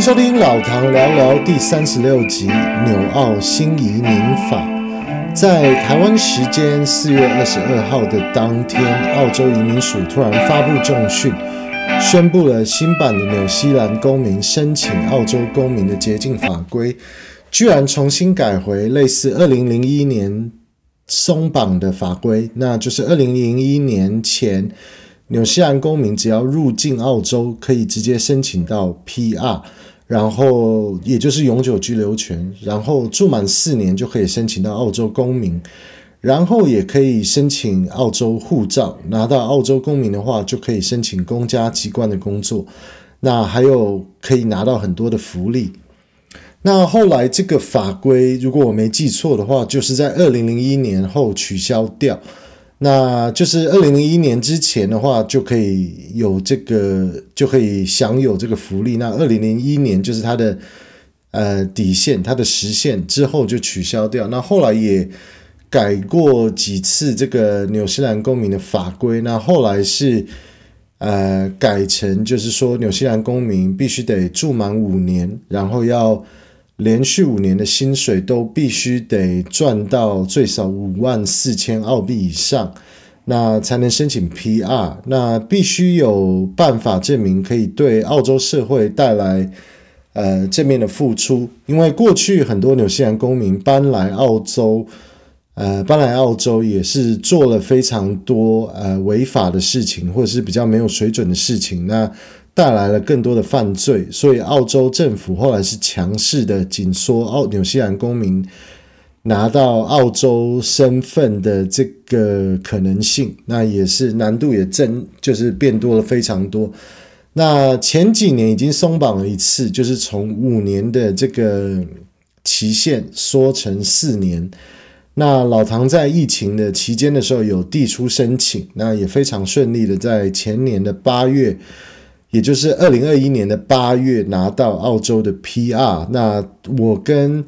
收听老唐聊聊第三十六集纽澳新移民法。在台湾时间四月二十二号的当天，澳洲移民署突然发布重讯，宣布了新版的纽西兰公民申请澳洲公民的捷径法规，居然重新改回类似二零零一年松绑的法规，那就是二零零一年前。纽西兰公民只要入境澳洲，可以直接申请到 PR，然后也就是永久居留权，然后住满四年就可以申请到澳洲公民，然后也可以申请澳洲护照。拿到澳洲公民的话，就可以申请公家机关的工作，那还有可以拿到很多的福利。那后来这个法规，如果我没记错的话，就是在二零零一年后取消掉。那就是二零零一年之前的话，就可以有这个，就可以享有这个福利。那二零零一年就是它的呃底线，它的时限之后就取消掉。那后来也改过几次这个纽西兰公民的法规。那后来是呃改成就是说纽西兰公民必须得住满五年，然后要。连续五年的薪水都必须得赚到最少五万四千澳币以上，那才能申请 PR。那必须有办法证明可以对澳洲社会带来呃正面的付出。因为过去很多纽西兰公民搬来澳洲，呃搬来澳洲也是做了非常多呃违法的事情，或者是比较没有水准的事情。那带来了更多的犯罪，所以澳洲政府后来是强势的紧缩澳纽西兰公民拿到澳洲身份的这个可能性，那也是难度也增，就是变多了非常多。那前几年已经松绑了一次，就是从五年的这个期限缩成四年。那老唐在疫情的期间的时候有递出申请，那也非常顺利的在前年的八月。也就是二零二一年的八月拿到澳洲的 PR，那我跟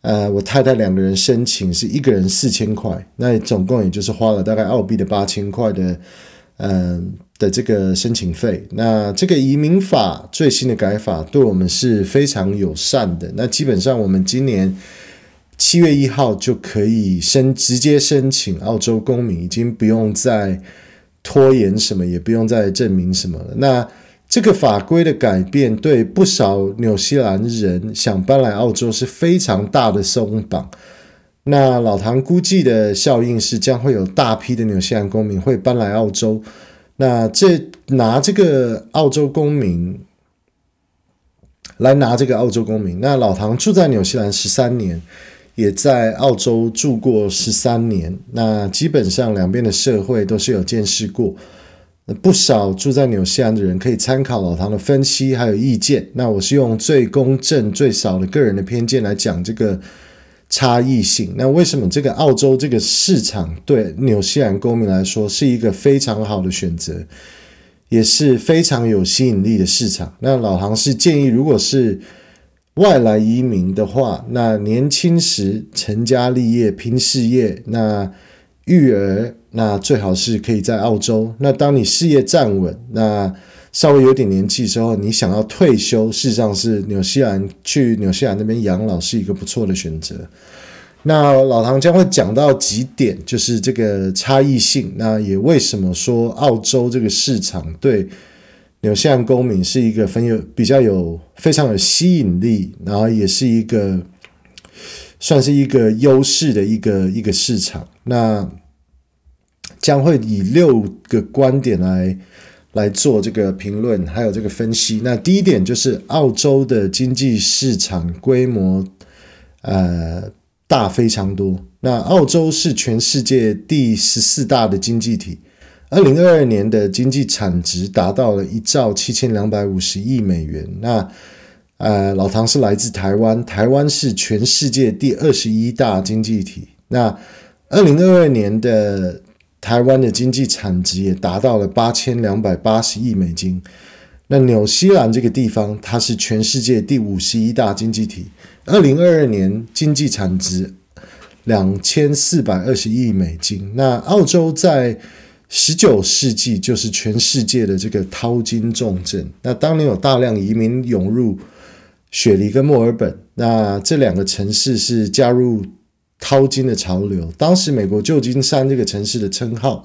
呃我太太两个人申请是一个人四千块，那总共也就是花了大概澳币的八千块的嗯、的这个申请费。那这个移民法最新的改法对我们是非常友善的，那基本上我们今年七月一号就可以申直接申请澳洲公民，已经不用再拖延什么，也不用再证明什么了。那这个法规的改变，对不少纽西兰人想搬来澳洲是非常大的松绑。那老唐估计的效应是，将会有大批的纽西兰公民会搬来澳洲。那这拿这个澳洲公民来拿这个澳洲公民。那老唐住在纽西兰十三年，也在澳洲住过十三年。那基本上两边的社会都是有见识过。不少住在纽西兰的人可以参考老唐的分析还有意见。那我是用最公正、最少的个人的偏见来讲这个差异性。那为什么这个澳洲这个市场对纽西兰公民来说是一个非常好的选择，也是非常有吸引力的市场？那老唐是建议，如果是外来移民的话，那年轻时成家立业、拼事业，那育儿。那最好是可以在澳洲。那当你事业站稳，那稍微有点年纪之后，你想要退休，事实上是纽西兰去纽西兰那边养老是一个不错的选择。那老唐将会讲到几点，就是这个差异性。那也为什么说澳洲这个市场对纽西兰公民是一个很有比较有非常有吸引力，然后也是一个算是一个优势的一个一个市场。那将会以六个观点来来做这个评论，还有这个分析。那第一点就是澳洲的经济市场规模，呃，大非常多。那澳洲是全世界第十四大的经济体，二零二二年的经济产值达到了一兆七千两百五十亿美元。那呃，老唐是来自台湾，台湾是全世界第二十一大经济体。那二零二二年的台湾的经济产值也达到了八千两百八十亿美金。那纽西兰这个地方，它是全世界第五十一大经济体，二零二二年经济产值两千四百二十亿美金。那澳洲在十九世纪就是全世界的这个淘金重镇。那当年有大量移民涌入雪梨跟墨尔本。那这两个城市是加入淘金的潮流。当时美国旧金山这个城市的称号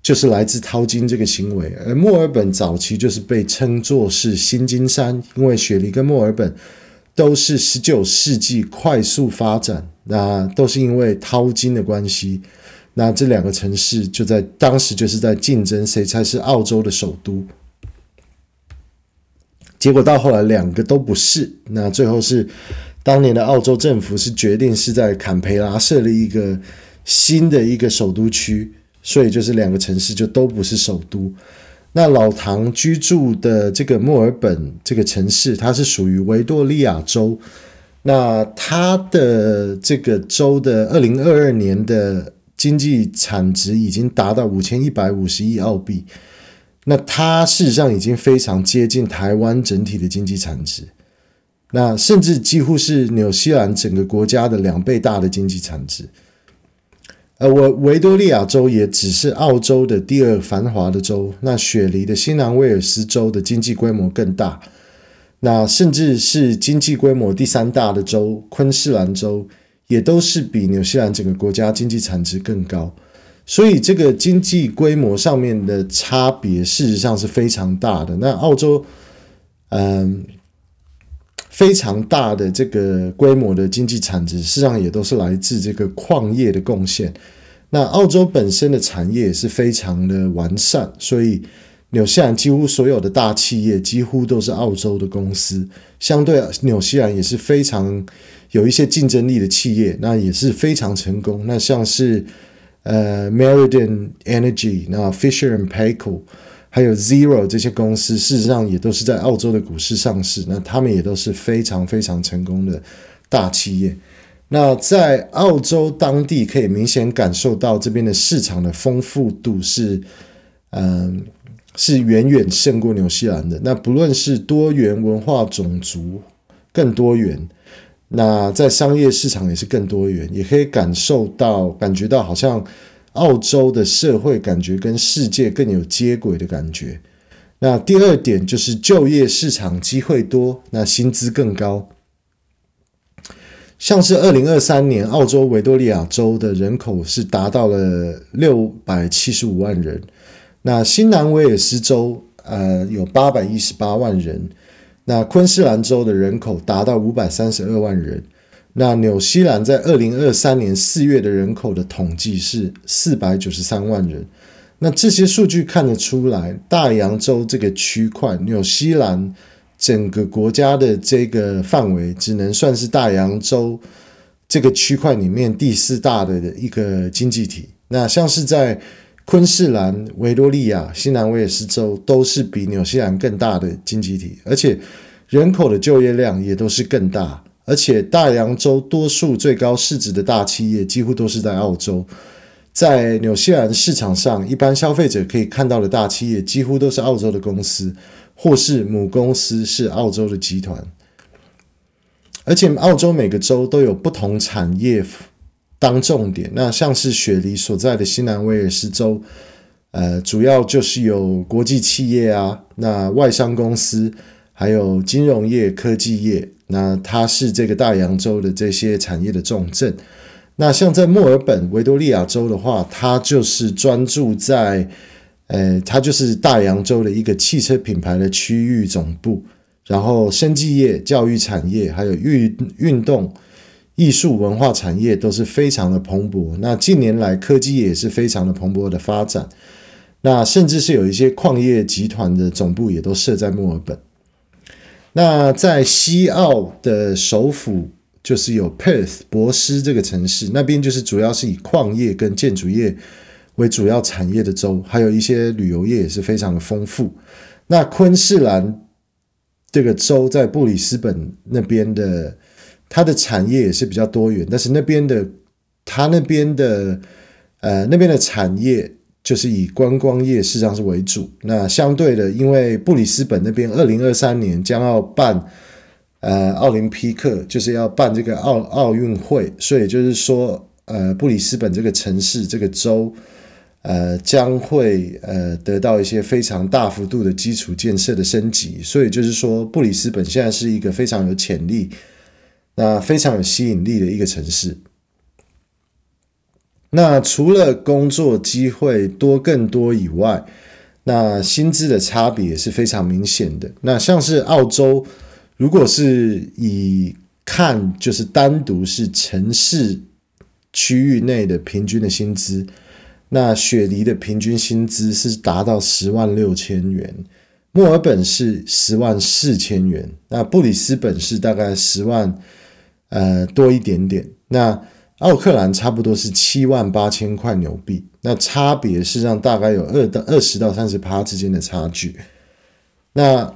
就是来自淘金这个行为，而墨尔本早期就是被称作是新金山，因为雪梨跟墨尔本都是十九世纪快速发展，那都是因为淘金的关系。那这两个城市就在当时就是在竞争谁才是澳洲的首都，结果到后来两个都不是，那最后是当年的澳洲政府是决定是在坎培拉设立一个新的一个首都区，所以就是两个城市就都不是首都。那老唐居住的这个墨尔本这个城市，它是属于维多利亚州，那它的这个州的二零二二年的。经济产值已经达到五千一百五十亿澳币，那它事实上已经非常接近台湾整体的经济产值，那甚至几乎是纽西兰整个国家的两倍大的经济产值。而维维多利亚州也只是澳洲的第二繁华的州，那雪梨的新南威尔斯州的经济规模更大，那甚至是经济规模第三大的州昆士兰州。也都是比纽西兰整个国家经济产值更高，所以这个经济规模上面的差别事实上是非常大的。那澳洲，嗯，非常大的这个规模的经济产值，事实上也都是来自这个矿业的贡献。那澳洲本身的产业也是非常的完善，所以纽西兰几乎所有的大企业几乎都是澳洲的公司，相对纽西兰也是非常。有一些竞争力的企业，那也是非常成功。那像是呃 Meridian Energy，那 Fisher and Paykel，还有 Zero 这些公司，事实上也都是在澳洲的股市上市。那他们也都是非常非常成功的大企业。那在澳洲当地可以明显感受到这边的市场的丰富度是，嗯、是远远胜过纽西兰的。那不论是多元文化、种族更多元。那在商业市场也是更多元，也可以感受到、感觉到，好像澳洲的社会感觉跟世界更有接轨的感觉。那第二点就是就业市场机会多，那薪资更高。像是二零二三年，澳洲维多利亚州的人口是达到了六百七十五万人，那新南威尔斯州呃有八百一十八万人。那昆士兰州的人口达到五百三十二万人，那纽西兰在二零二三年四月的人口的统计是四百九十三万人。那这些数据看得出来，大洋洲这个区块，纽西兰整个国家的这个范围，只能算是大洋洲这个区块里面第四大的一个经济体。那像是在昆士兰、维多利亚、新南威尔斯州都是比纽西兰更大的经济体，而且人口的就业量也都是更大。而且大洋洲多数最高市值的大企业几乎都是在澳洲。在纽西兰市场上，一般消费者可以看到的大企业几乎都是澳洲的公司，或是母公司是澳洲的集团。而且澳洲每个州都有不同产业。当重点，那像是雪梨所在的新南威尔斯州，呃，主要就是有国际企业啊，那外商公司，还有金融业、科技业，那它是这个大洋洲的这些产业的重镇。那像在墨尔本、维多利亚州的话，它就是专注在，呃，它就是大洋洲的一个汽车品牌的区域总部，然后生技业、教育产业，还有运运动。艺术文化产业都是非常的蓬勃，那近年来科技也是非常的蓬勃的发展，那甚至是有一些矿业集团的总部也都设在墨尔本。那在西澳的首府就是有 Perth 博斯这个城市，那边就是主要是以矿业跟建筑业为主要产业的州，还有一些旅游业也是非常的丰富。那昆士兰这个州在布里斯本那边的。它的产业也是比较多元，但是那边的，它那边的，呃，那边的产业就是以观光业事实上是为主。那相对的，因为布里斯本那边二零二三年将要办，呃，奥林匹克，就是要办这个奥奥运会，所以就是说，呃，布里斯本这个城市这个州，呃，将会呃得到一些非常大幅度的基础建设的升级，所以就是说，布里斯本现在是一个非常有潜力、那非常有吸引力的一个城市。那除了工作机会多更多以外，那薪资的差别也是非常明显的。那像是澳洲，如果是以看就是单独是城市区域内的平均的薪资。那雪梨的平均薪资是达到十万六千元，墨尔本是十万四千元，那布里斯本是大概十万，呃多一点点。那奥克兰差不多是七万八千块纽币，那差别是让大概有二到二十到三十趴之间的差距。那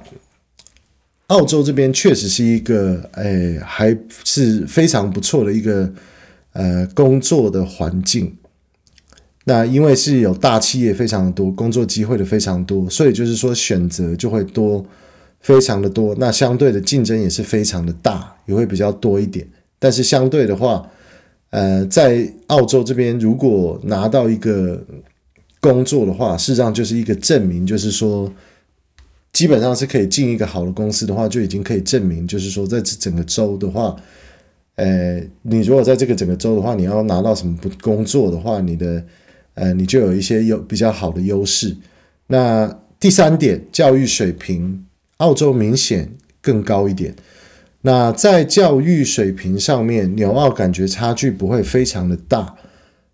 澳洲这边确实是一个，哎，还是非常不错的一个呃工作的环境。那因为是有大企业非常多，工作机会的非常多，所以就是说选择就会多，非常的多。那相对的竞争也是非常的大，也会比较多一点。但是相对的话，呃，在澳洲这边如果拿到一个工作的话，事实上就是一个证明，就是说基本上是可以进一个好的公司的话，就已经可以证明，就是说在这整个州的话，呃，你如果在这个整个州的话，你要拿到什么不工作的话，你的。呃，你就有一些有比较好的优势。那第三点，教育水平，澳洲明显更高一点。那在教育水平上面，纽澳感觉差距不会非常的大。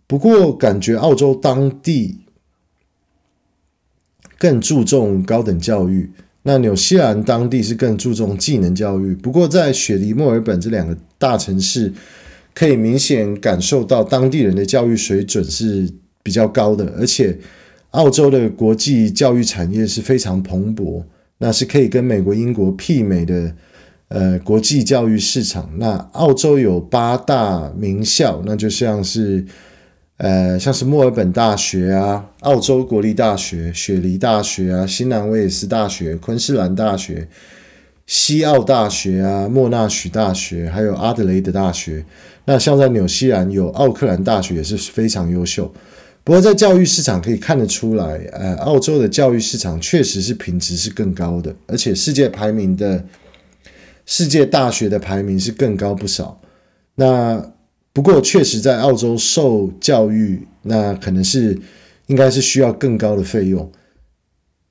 不过，感觉澳洲当地更注重高等教育。那纽西兰当地是更注重技能教育。不过，在雪梨、墨尔本这两个大城市，可以明显感受到当地人的教育水准是。比较高的，而且澳洲的国际教育产业是非常蓬勃，那是可以跟美国、英国媲美的呃国际教育市场。那澳洲有八大名校，那就像是呃像是墨尔本大学啊、澳洲国立大学、雪梨大学啊、新南威尔士大学、昆士兰大学、西澳大学啊、莫纳许大学，还有阿德雷德大学。那像在纽西兰有奥克兰大学也是非常优秀。不过，在教育市场可以看得出来，呃，澳洲的教育市场确实是品质是更高的，而且世界排名的世界大学的排名是更高不少。那不过，确实在澳洲受教育，那可能是应该是需要更高的费用。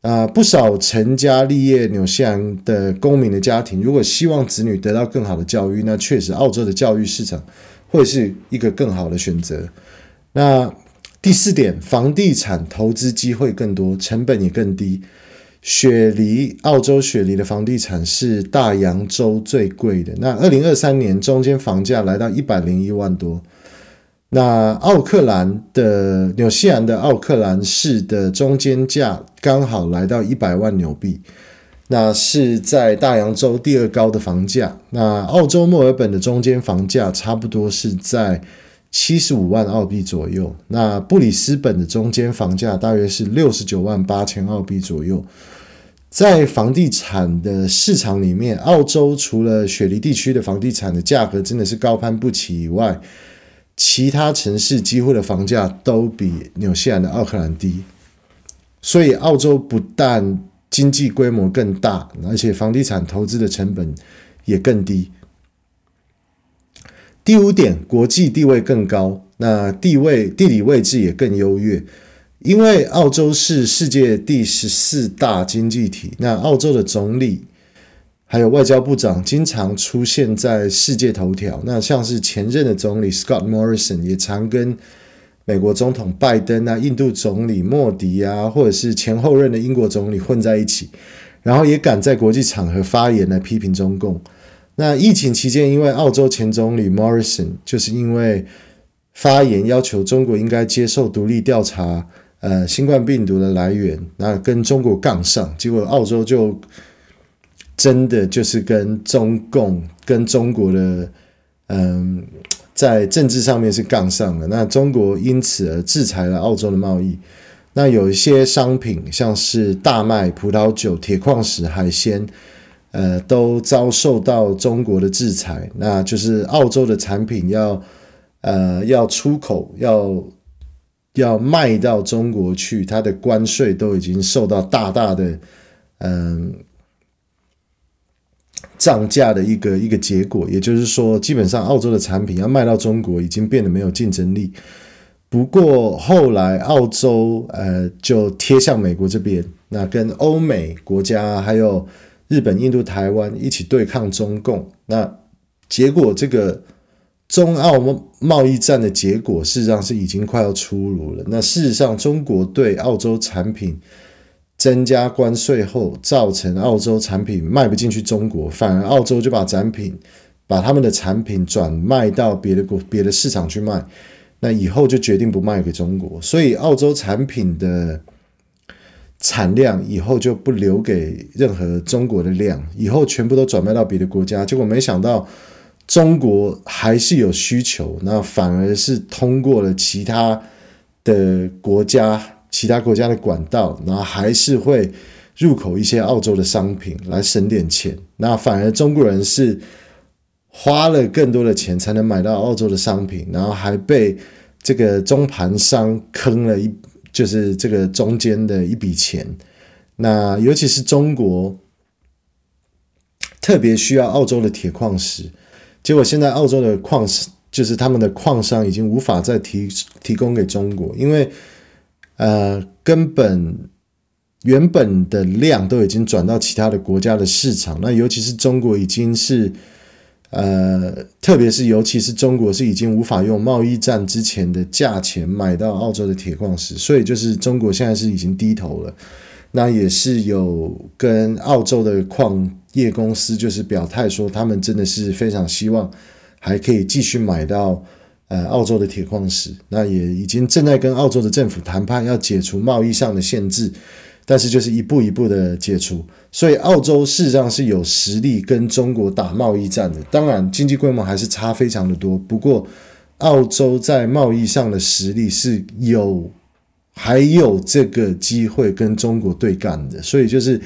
啊、不少成家立业纽西兰的公民的家庭，如果希望子女得到更好的教育，那确实澳洲的教育市场会是一个更好的选择。那。第四点，房地产投资机会更多，成本也更低。雪梨，澳洲雪梨的房地产是大洋洲最贵的。那二零二三年中间房价来到一百零一万多。那奥克兰的纽西兰的奥克兰市的中间价刚好来到一百万纽币，那是在大洋洲第二高的房价。那澳洲墨尔本的中间房价差不多是在。七十五万澳币左右，那布里斯本的中间房价大约是六十九万八千澳币左右。在房地产的市场里面，澳洲除了雪梨地区的房地产的价格真的是高攀不起以外，其他城市几乎的房价都比纽西兰的奥克兰低。所以，澳洲不但经济规模更大，而且房地产投资的成本也更低。第五点，国际地位更高，那地位地理位置也更优越，因为澳洲是世界第十四大经济体，那澳洲的总理还有外交部长经常出现在世界头条，那像是前任的总理 Scott Morrison 也常跟美国总统拜登啊、印度总理莫迪啊，或者是前后任的英国总理混在一起，然后也敢在国际场合发言来批评中共。那疫情期间，因为澳洲前总理 Morrison 就是因为发言要求中国应该接受独立调查，呃，新冠病毒的来源，那跟中国杠上，结果澳洲就真的就是跟中共、跟中国的，嗯，在政治上面是杠上了。那中国因此而制裁了澳洲的贸易。那有一些商品，像是大麦、葡萄酒、铁矿石、海鲜。呃，都遭受到中国的制裁，那就是澳洲的产品要呃要出口要要卖到中国去，它的关税都已经受到大大的嗯涨价的一个一个结果。也就是说，基本上澳洲的产品要卖到中国，已经变得没有竞争力。不过后来澳洲呃就贴向美国这边，那跟欧美国家还有日本、印度、台湾一起对抗中共。那结果这个。中澳贸易战的结果，事实上是已经快要出炉了。那事实上，中国对澳洲产品增加关税后，造成澳洲产品卖不进去中国，反而澳洲就把产品、把他们的产品转卖到别的国、别的市场去卖。那以后就决定不卖给中国，所以澳洲产品的产量以后就不留给任何中国的量，以后全部都转卖到别的国家。结果没想到。中国还是有需求，那反而是通过了其他的国家、其他国家的管道，然后还是会入口一些澳洲的商品来省点钱。那反而中国人是花了更多的钱才能买到澳洲的商品，然后还被这个中盘商坑了一，就是这个中间的一笔钱。那尤其是中国特别需要澳洲的铁矿石。结果现在澳洲的矿就是他们的矿商已经无法再提提供给中国，因为呃根本原本的量都已经转到其他的国家的市场，那尤其是中国已经是呃特别是尤其是中国是已经无法用贸易战之前的价钱买到澳洲的铁矿石，所以就是中国现在是已经低头了。那也是有跟澳洲的矿业公司就是表态说，他们真的是非常希望还可以继续买到呃澳洲的铁矿石。那也已经正在跟澳洲的政府谈判，要解除贸易上的限制，但是就是一步一步的解除。所以澳洲事实上是有实力跟中国打贸易战的，当然经济规模还是差非常的多。不过澳洲在贸易上的实力是有。还有这个机会跟中国对干的，所以就是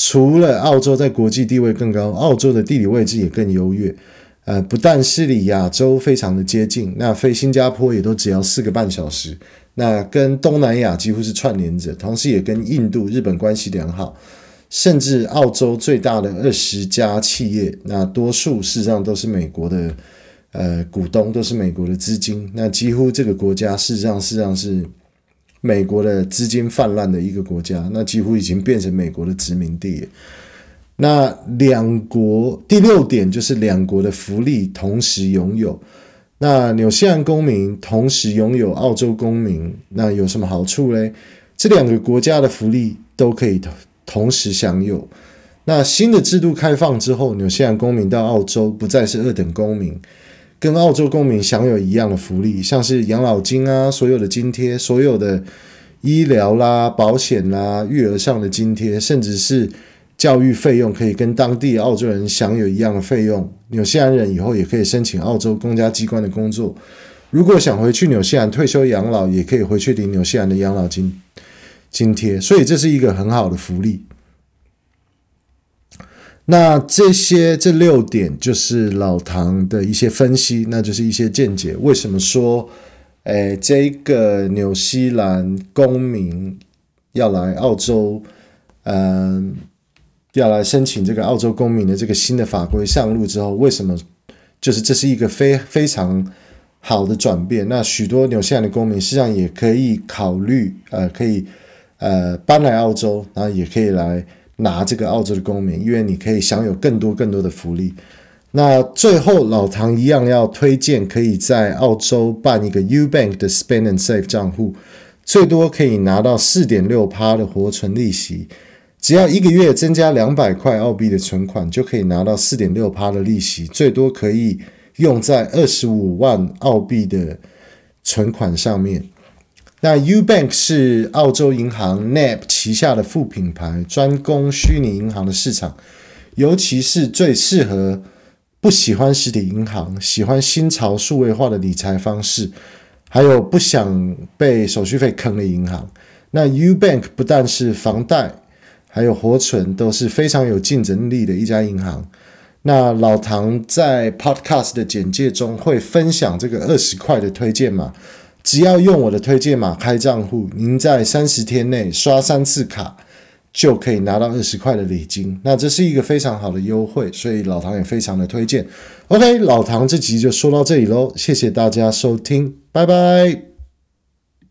除了澳洲在国际地位更高，澳洲的地理位置也更优越。呃，不但是离亚洲非常的接近，那飞新加坡也都只要四个半小时，那跟东南亚几乎是串联着，同时也跟印度、日本关系良好，甚至澳洲最大的二十家企业，那多数事实上都是美国的，呃，股东都是美国的资金，那几乎这个国家事实上事实上是。美国的资金泛滥的一个国家，那几乎已经变成美国的殖民地。那两国第六点就是两国的福利同时拥有。那纽西兰公民同时拥有澳洲公民，那有什么好处嘞？这两个国家的福利都可以同同时享有。那新的制度开放之后，纽西兰公民到澳洲不再是二等公民。跟澳洲公民享有一样的福利，像是养老金啊，所有的津贴，所有的医疗啦、保险啦、育儿上的津贴，甚至是教育费用，可以跟当地澳洲人享有一样的费用。纽西兰人以后也可以申请澳洲公家机关的工作，如果想回去纽西兰退休养老，也可以回去领纽西兰的养老金津贴，所以这是一个很好的福利。那这些这六点就是老唐的一些分析，那就是一些见解。为什么说，诶，这个纽西兰公民要来澳洲，嗯，要来申请这个澳洲公民的这个新的法规上路之后，为什么就是这是一个非非常好的转变？那许多纽西兰的公民实际上也可以考虑，呃，可以呃搬来澳洲，然后也可以来。拿这个澳洲的公民，因为你可以享有更多更多的福利。那最后老唐一样要推荐，可以在澳洲办一个 UBank 的 Spend and Save 账户，最多可以拿到四点六趴的活存利息。只要一个月增加两百块澳币的存款，就可以拿到四点六趴的利息，最多可以用在二十五万澳币的存款上面。那 UBank 是澳洲银行 NAB 旗下的副品牌，专攻虚拟银行的市场，尤其是最适合不喜欢实体银行、喜欢新潮数位化的理财方式，还有不想被手续费坑的银行。那 UBank 不但是房贷，还有活存都是非常有竞争力的一家银行。那老唐在 Podcast 的简介中会分享这个二十块的推荐码。只要用我的推荐码开账户，您在三十天内刷三次卡，就可以拿到二十块的礼金。那这是一个非常好的优惠，所以老唐也非常的推荐。OK，老唐这集就说到这里喽，谢谢大家收听，拜拜。